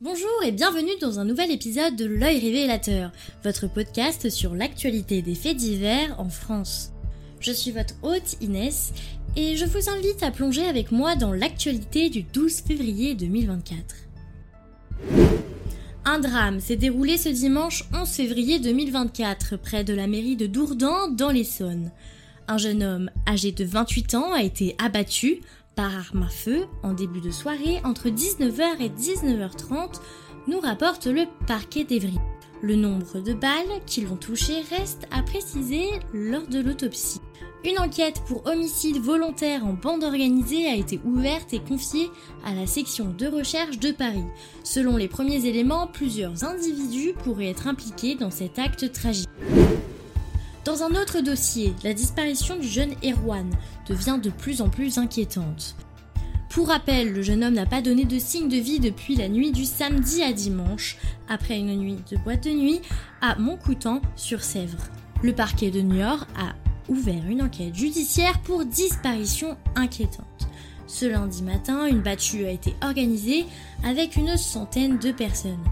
Bonjour et bienvenue dans un nouvel épisode de L'œil révélateur, votre podcast sur l'actualité des faits divers en France. Je suis votre hôte Inès et je vous invite à plonger avec moi dans l'actualité du 12 février 2024. Un drame s'est déroulé ce dimanche 11 février 2024 près de la mairie de Dourdan dans l'Essonne. Un jeune homme âgé de 28 ans a été abattu par arme à feu en début de soirée entre 19h et 19h30, nous rapporte le parquet d'Evry. Le nombre de balles qui l'ont touché reste à préciser lors de l'autopsie. Une enquête pour homicide volontaire en bande organisée a été ouverte et confiée à la section de recherche de Paris. Selon les premiers éléments, plusieurs individus pourraient être impliqués dans cet acte tragique. Dans un autre dossier, la disparition du jeune Erwan devient de plus en plus inquiétante. Pour rappel, le jeune homme n'a pas donné de signe de vie depuis la nuit du samedi à dimanche, après une nuit de boîte de nuit à Montcoutan sur Sèvres. Le parquet de Niort a ouvert une enquête judiciaire pour disparition inquiétante. Ce lundi matin, une battue a été organisée avec une centaine de personnes.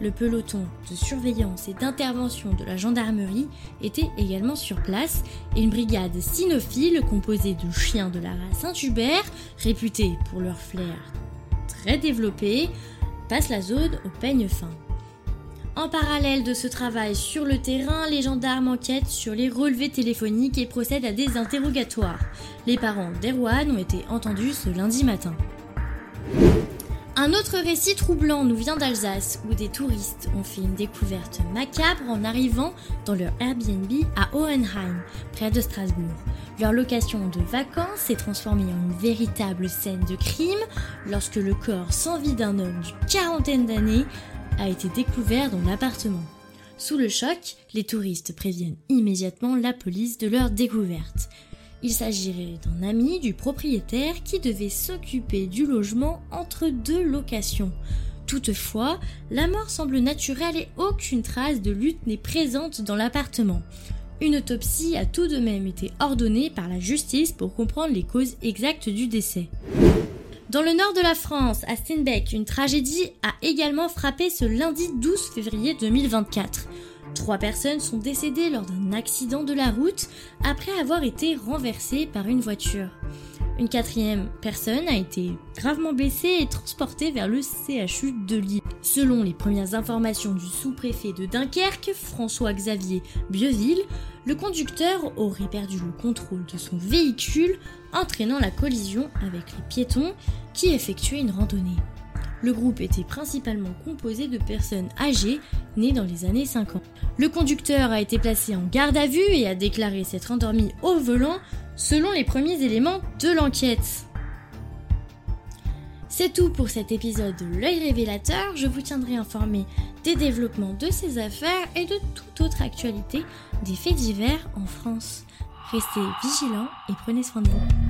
Le peloton de surveillance et d'intervention de la gendarmerie était également sur place et une brigade cynophile composée de chiens de la race Saint-Hubert, réputés pour leur flair très développé, passe la zone au peigne fin. En parallèle de ce travail sur le terrain, les gendarmes enquêtent sur les relevés téléphoniques et procèdent à des interrogatoires. Les parents d'Erwan ont été entendus ce lundi matin. Un autre récit troublant nous vient d'Alsace, où des touristes ont fait une découverte macabre en arrivant dans leur Airbnb à Hohenheim, près de Strasbourg. Leur location de vacances s'est transformée en une véritable scène de crime lorsque le corps sans vie d'un homme d'une quarantaine d'années a été découvert dans l'appartement. Sous le choc, les touristes préviennent immédiatement la police de leur découverte. Il s'agirait d'un ami du propriétaire qui devait s'occuper du logement entre deux locations. Toutefois, la mort semble naturelle et aucune trace de lutte n'est présente dans l'appartement. Une autopsie a tout de même été ordonnée par la justice pour comprendre les causes exactes du décès. Dans le nord de la France, à Steinbeck, une tragédie a également frappé ce lundi 12 février 2024. Trois personnes sont décédées lors d'un accident de la route après avoir été renversées par une voiture. Une quatrième personne a été gravement blessée et transportée vers le CHU de Lille. Selon les premières informations du sous-préfet de Dunkerque, François-Xavier Bieville, le conducteur aurait perdu le contrôle de son véhicule, entraînant la collision avec les piétons qui effectuaient une randonnée. Le groupe était principalement composé de personnes âgées nées dans les années 50. Le conducteur a été placé en garde à vue et a déclaré s'être endormi au volant selon les premiers éléments de l'enquête. C'est tout pour cet épisode de l'œil révélateur. Je vous tiendrai informé des développements de ces affaires et de toute autre actualité des faits divers en France. Restez vigilants et prenez soin de vous.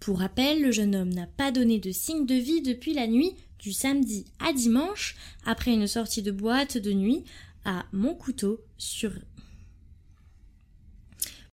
Pour rappel, le jeune homme n'a pas donné de signe de vie depuis la nuit du samedi à dimanche, après une sortie de boîte de nuit à Montcouteau sur